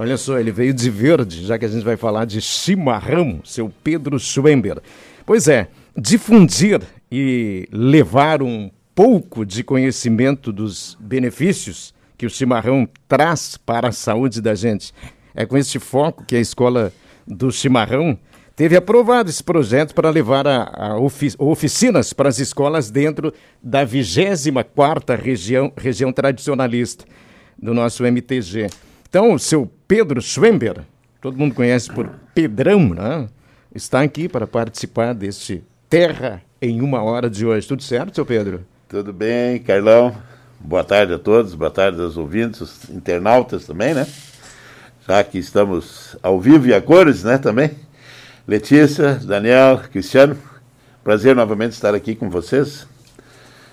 Olha só, ele veio de verde, já que a gente vai falar de chimarrão, seu Pedro Schwember. Pois é, difundir e levar um pouco de conhecimento dos benefícios que o chimarrão traz para a saúde da gente. É com este foco que a escola do chimarrão teve aprovado esse projeto para levar a, a ofi oficinas para as escolas dentro da 24ª região, região tradicionalista do nosso MTG. Então, o seu Pedro Schwember, todo mundo conhece por Pedrão, né? está aqui para participar deste Terra em uma hora de hoje. Tudo certo, seu Pedro? Tudo bem, Carlão. Boa tarde a todos, boa tarde aos ouvintes, os internautas também, né? Já que estamos ao vivo e a cores, né, também. Letícia, Daniel, Cristiano, prazer novamente estar aqui com vocês.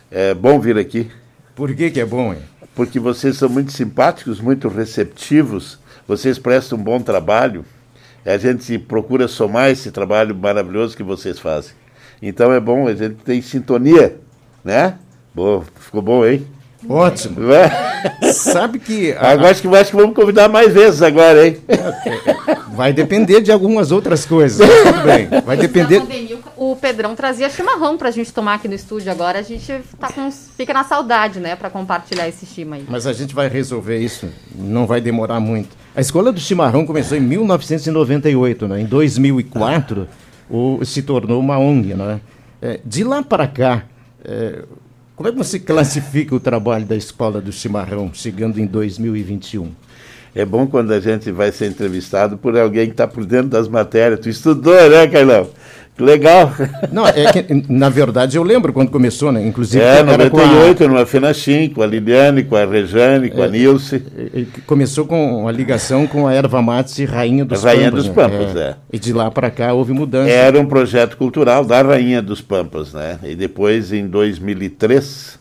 É bom vir aqui. Por que, que é bom, hein? Porque vocês são muito simpáticos, muito receptivos, vocês prestam um bom trabalho. A gente procura somar esse trabalho maravilhoso que vocês fazem. Então é bom, a gente tem sintonia, né? Boa, ficou bom, hein? Ótimo. É? Sabe que. A... Agora acho que, acho que vamos convidar mais vezes agora, hein? Vai depender de algumas outras coisas. tudo bem. Vai depender. O Pedrão trazia chimarrão pra gente tomar aqui no estúdio. Agora a gente tá com, fica na saudade, né, para compartilhar esse chima aí. Mas a gente vai resolver isso. Não vai demorar muito. A escola do chimarrão começou em 1998, né? Em 2004, o, se tornou uma ONG, né? É, de lá para cá. É, como é que você classifica o trabalho da Escola do Chimarrão, chegando em 2021? É bom quando a gente vai ser entrevistado por alguém que está por dentro das matérias. Tu estudou, né, Carlão? Legal. Não, é que, na verdade, eu lembro quando começou, né? Inclusive. É, 98, a... numa Fenachim, com a Liliane, com a Rejane, com é, a Nilce. Começou com a ligação com a erva mate Rainha dos Rainha Pampas. Rainha dos Pampas, né? é. E de lá para cá houve mudança. Era um projeto cultural da Rainha dos Pampas, né? E depois, em 2003,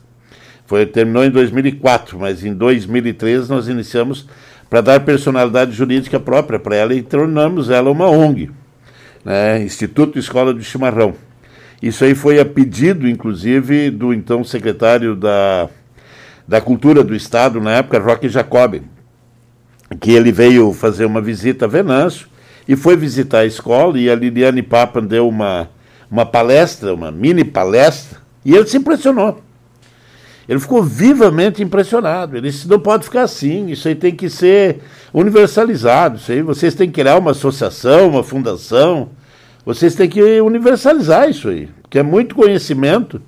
foi, terminou em 2004, mas em 2003 nós iniciamos para dar personalidade jurídica própria para ela e tornamos ela uma ONG né, Instituto Escola do Chimarrão. Isso aí foi a pedido, inclusive, do então secretário da, da Cultura do Estado, na época, Roque Jacob, que ele veio fazer uma visita a Venâncio e foi visitar a escola, e a Liliane Papa deu uma, uma palestra, uma mini palestra, e ele se impressionou. Ele ficou vivamente impressionado. Ele disse: não pode ficar assim, isso aí tem que ser universalizado. Isso aí vocês têm que criar uma associação, uma fundação. Vocês têm que universalizar isso aí, que é muito conhecimento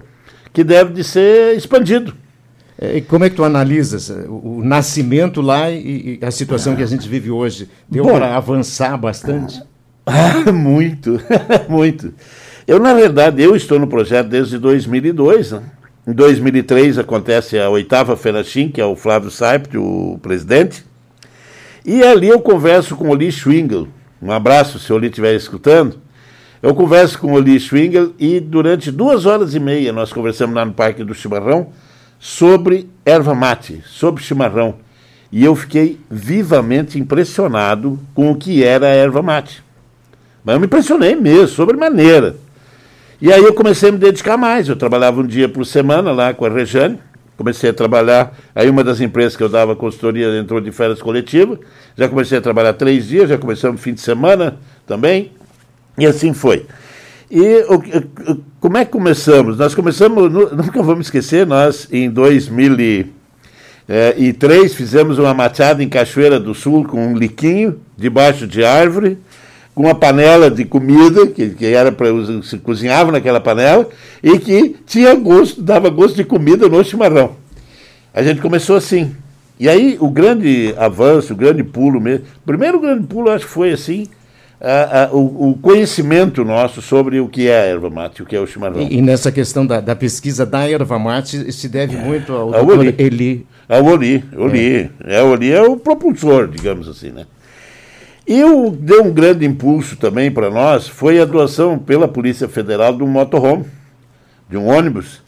que deve de ser expandido. É, e como é que tu analisas o nascimento lá e a situação que a gente vive hoje? Deu para avançar bastante? Muito, muito. Eu, na verdade, eu estou no projeto desde 2002, né? Em 2003 acontece a oitava Fenachim, que é o Flávio Saipte, o presidente. E ali eu converso com o Oli Schwingel. Um abraço se o Oli estiver escutando. Eu converso com o Oli Schwingel e durante duas horas e meia nós conversamos lá no Parque do Chimarrão sobre erva mate, sobre chimarrão. E eu fiquei vivamente impressionado com o que era a erva mate. Mas eu me impressionei mesmo, sobre maneira. E aí eu comecei a me dedicar mais. Eu trabalhava um dia por semana lá com a Rejane. Comecei a trabalhar. Aí uma das empresas que eu dava consultoria entrou de férias coletivas. Já comecei a trabalhar três dias, já começamos fim de semana também. E assim foi. E o, o, como é que começamos? Nós começamos, nunca vamos esquecer, nós em 2003 eh, fizemos uma machada em Cachoeira do Sul com um liquinho debaixo de árvore com uma panela de comida, que, que era para se cozinhava naquela panela, e que tinha gosto, dava gosto de comida no chimarrão. A gente começou assim. E aí o grande avanço, o grande pulo mesmo. O primeiro grande pulo, acho que foi assim. A, a, o, o, conhecimento nosso sobre o que é a erva mate, o que é o chimarrão. E, e nessa questão da, da, pesquisa da erva mate se deve é. muito ao, ao Oli. Eli. Ao Oli, Oli. É. É, Oli é o propulsor, digamos assim, né? E o deu um grande impulso também para nós foi a doação pela Polícia Federal de um motorhome, de um ônibus,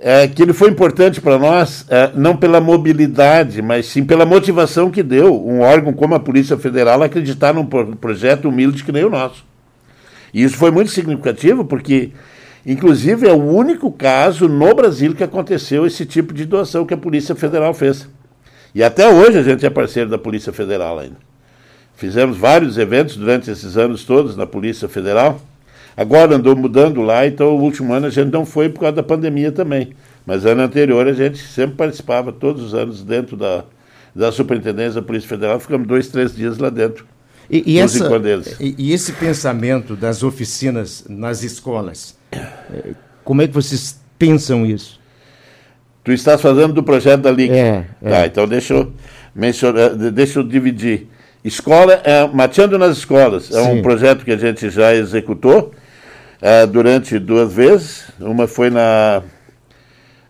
é, que ele foi importante para nós, é, não pela mobilidade, mas sim pela motivação que deu um órgão como a Polícia Federal acreditar num projeto humilde que nem o nosso. E isso foi muito significativo, porque, inclusive, é o único caso no Brasil que aconteceu esse tipo de doação que a Polícia Federal fez. E até hoje a gente é parceiro da Polícia Federal ainda. Fizemos vários eventos durante esses anos todos na Polícia Federal. Agora andou mudando lá, então o último ano a gente não foi por causa da pandemia também. Mas ano anterior a gente sempre participava, todos os anos, dentro da, da Superintendência da Polícia Federal. Ficamos dois, três dias lá dentro. E, e, essa, e, e esse pensamento das oficinas nas escolas, eh, como é que vocês pensam isso? Tu estás falando do projeto da Liga. É, é. Tá, então deixa eu, mencionar, deixa eu dividir. Escola, é, Mateando nas Escolas, é Sim. um projeto que a gente já executou é, durante duas vezes. Uma foi na,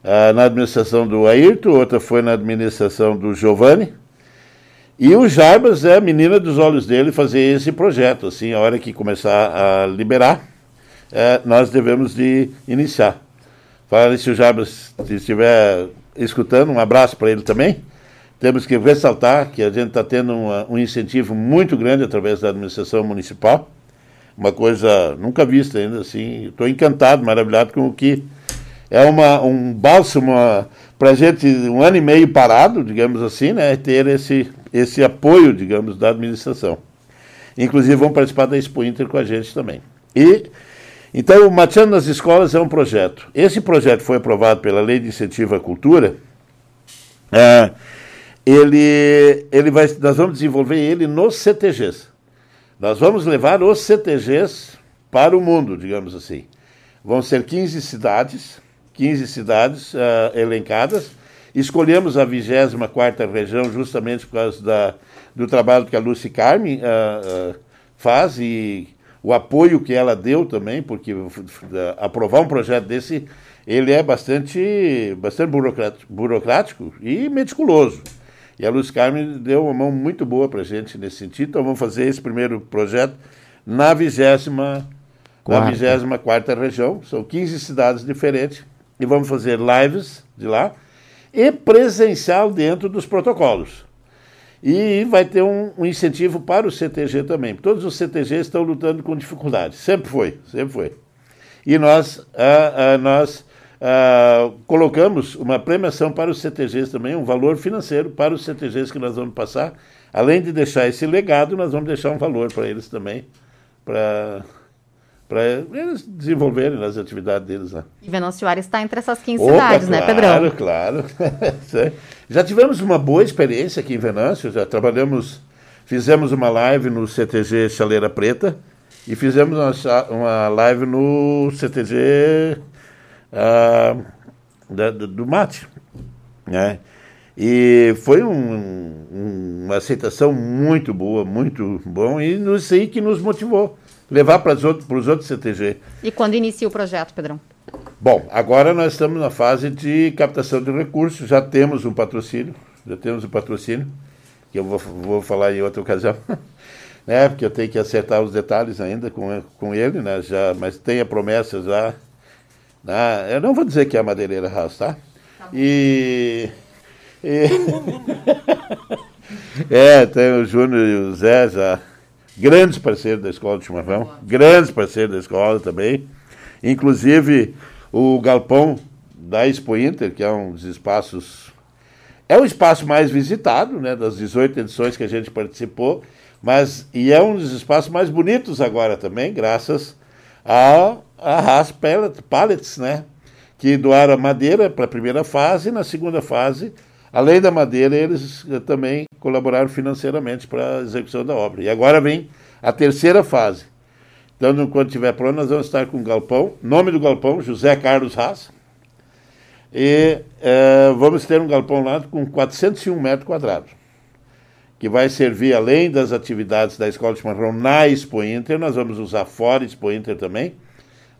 é, na administração do Ayrton, outra foi na administração do Giovanni. E o Jarbas é a menina dos olhos dele fazer esse projeto. Assim, a hora que começar a liberar, é, nós devemos de iniciar. Fala se o Jabas estiver escutando, um abraço para ele também. Temos que ressaltar que a gente está tendo uma, um incentivo muito grande através da administração municipal, uma coisa nunca vista ainda assim. Estou encantado, maravilhado com o que é uma, um bálsamo para a gente, um ano e meio parado, digamos assim, né, ter esse, esse apoio, digamos, da administração. Inclusive vão participar da Expo Inter com a gente também. E então, o Mateando nas Escolas é um projeto. Esse projeto foi aprovado pela Lei de Incentivo à Cultura. É, ele, ele vai, nós vamos desenvolver ele nos CTGs. Nós vamos levar os CTGs para o mundo, digamos assim. Vão ser 15 cidades, 15 cidades uh, elencadas. Escolhemos a 24ª região justamente por causa da, do trabalho que a Lucy Carme uh, uh, faz e o apoio que ela deu também, porque aprovar um projeto desse, ele é bastante, bastante burocrático, burocrático e meticuloso. E a Luz Carmen deu uma mão muito boa para a gente nesse sentido. Então vamos fazer esse primeiro projeto na vigésima na 24 região. São 15 cidades diferentes. E vamos fazer lives de lá e presencial dentro dos protocolos. E vai ter um, um, incentivo para o CTG também. Todos os CTGs estão lutando com dificuldade. Sempre foi, sempre foi. E nós, ah, ah, nós ah, colocamos uma premiação para os CTGs também, um valor financeiro para os CTGs que nós vamos passar. Além de deixar esse legado, nós vamos deixar um valor para eles também, para para eles desenvolverem as atividades deles lá. E Venâncio Aires está entre essas 15 Opa, cidades, claro, né, Pedrão? Claro, claro. já tivemos uma boa experiência aqui em Venâncio, já trabalhamos, fizemos uma live no CTG Chaleira Preta e fizemos uma, uma live no CTG da, do Mate, né? E foi um, um, uma aceitação muito boa, muito bom, e isso aí que nos motivou levar para os outros, outros CTG. E quando inicia o projeto, Pedrão? Bom, agora nós estamos na fase de captação de recursos, já temos um patrocínio, já temos um patrocínio, que eu vou, vou falar em outra ocasião, né, porque eu tenho que acertar os detalhes ainda com, com ele, né, já, mas tem a promessa já. Né, eu não vou dizer que é a madeireira House, tá? tá e. e é, tem o Júnior e o Zé já grandes parceiros da escola de chimarrão, grandes parceiros da escola também. Inclusive o galpão da Expo Inter, que é um dos espaços. É o espaço mais visitado, né, das 18 edições que a gente participou, mas e é um dos espaços mais bonitos agora também, graças a, a Haas Pallets, né, que doaram madeira para a primeira fase, e na segunda fase Além da madeira, eles eh, também colaboraram financeiramente para a execução da obra. E agora vem a terceira fase. Então, quando estiver pronto, nós vamos estar com o galpão. Nome do galpão, José Carlos Haas. E é, vamos ter um galpão lá com 401 metros quadrados, que vai servir, além das atividades da Escola de Chimarrão na Expo Inter, nós vamos usar fora Expo Inter também,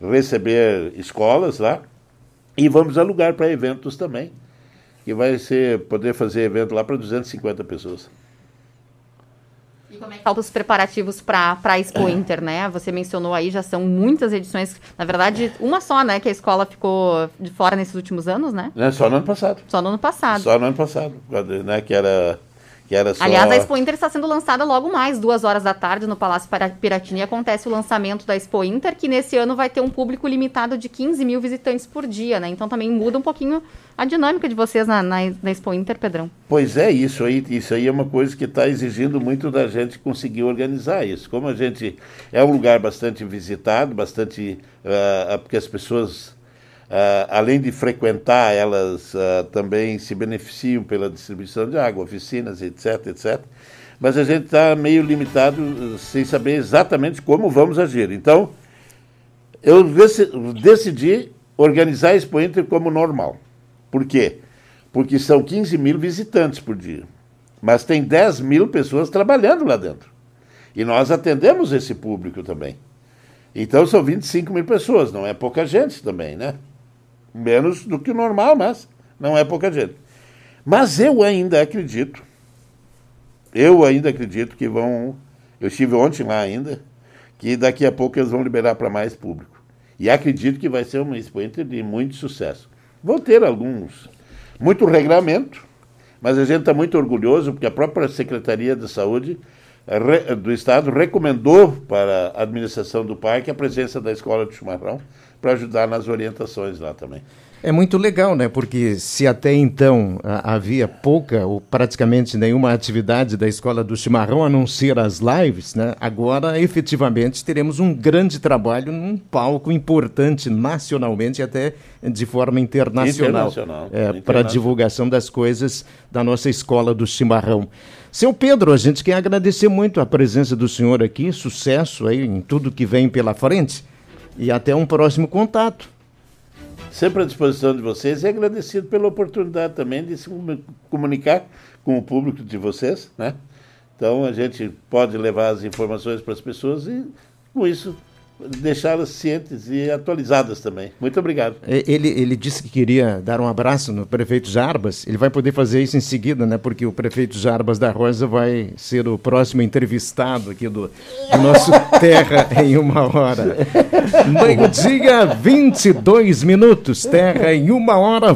receber escolas lá, e vamos alugar para eventos também que vai ser poder fazer evento lá para 250 pessoas. E como é que faltam os preparativos para a Expo Inter, né? Você mencionou aí, já são muitas edições. Na verdade, uma só, né? Que a escola ficou de fora nesses últimos anos, né? É, só no ano passado. Só no ano passado. Só no ano passado, né? Que era só... Aliás, a Expo Inter está sendo lançada logo mais, duas horas da tarde, no Palácio Piratini. Acontece o lançamento da Expo Inter, que nesse ano vai ter um público limitado de 15 mil visitantes por dia, né? Então também muda um pouquinho a dinâmica de vocês na, na, na Expo Inter, Pedrão. Pois é, isso aí, isso aí é uma coisa que está exigindo muito da gente conseguir organizar isso. Como a gente é um lugar bastante visitado, bastante. Uh, porque as pessoas além de frequentar, elas uh, também se beneficiam pela distribuição de água, oficinas, etc, etc. Mas a gente está meio limitado, uh, sem saber exatamente como vamos agir. Então, eu decidi organizar a Expo Inter como normal. Por quê? Porque são 15 mil visitantes por dia. Mas tem 10 mil pessoas trabalhando lá dentro. E nós atendemos esse público também. Então são 25 mil pessoas, não é pouca gente também, né? Menos do que o normal, mas não é pouca gente. Mas eu ainda acredito, eu ainda acredito que vão. Eu estive ontem lá ainda, que daqui a pouco eles vão liberar para mais público. E acredito que vai ser uma expoente de muito sucesso. Vão ter alguns, muito regramento, mas a gente está muito orgulhoso porque a própria Secretaria de Saúde do Estado recomendou para a administração do parque a presença da escola de chimarrão para ajudar nas orientações lá também. É muito legal, né? Porque se até então havia pouca ou praticamente nenhuma atividade da Escola do Chimarrão, a não ser as lives, né? Agora, efetivamente, teremos um grande trabalho num palco importante nacionalmente e até de forma internacional. Internacional. É, para a divulgação das coisas da nossa Escola do Chimarrão. Seu Pedro, a gente quer agradecer muito a presença do senhor aqui, sucesso aí em tudo que vem pela frente e até um próximo contato. Sempre à disposição de vocês e agradecido pela oportunidade também de se comunicar com o público de vocês, né? Então a gente pode levar as informações para as pessoas e com isso deixá-las cientes e atualizadas também. Muito obrigado. Ele, ele disse que queria dar um abraço no prefeito Jarbas. Ele vai poder fazer isso em seguida, né? Porque o prefeito Jarbas da Rosa vai ser o próximo entrevistado aqui do, do nosso Terra em uma hora. Meio-dia, 22 minutos. Terra em uma hora.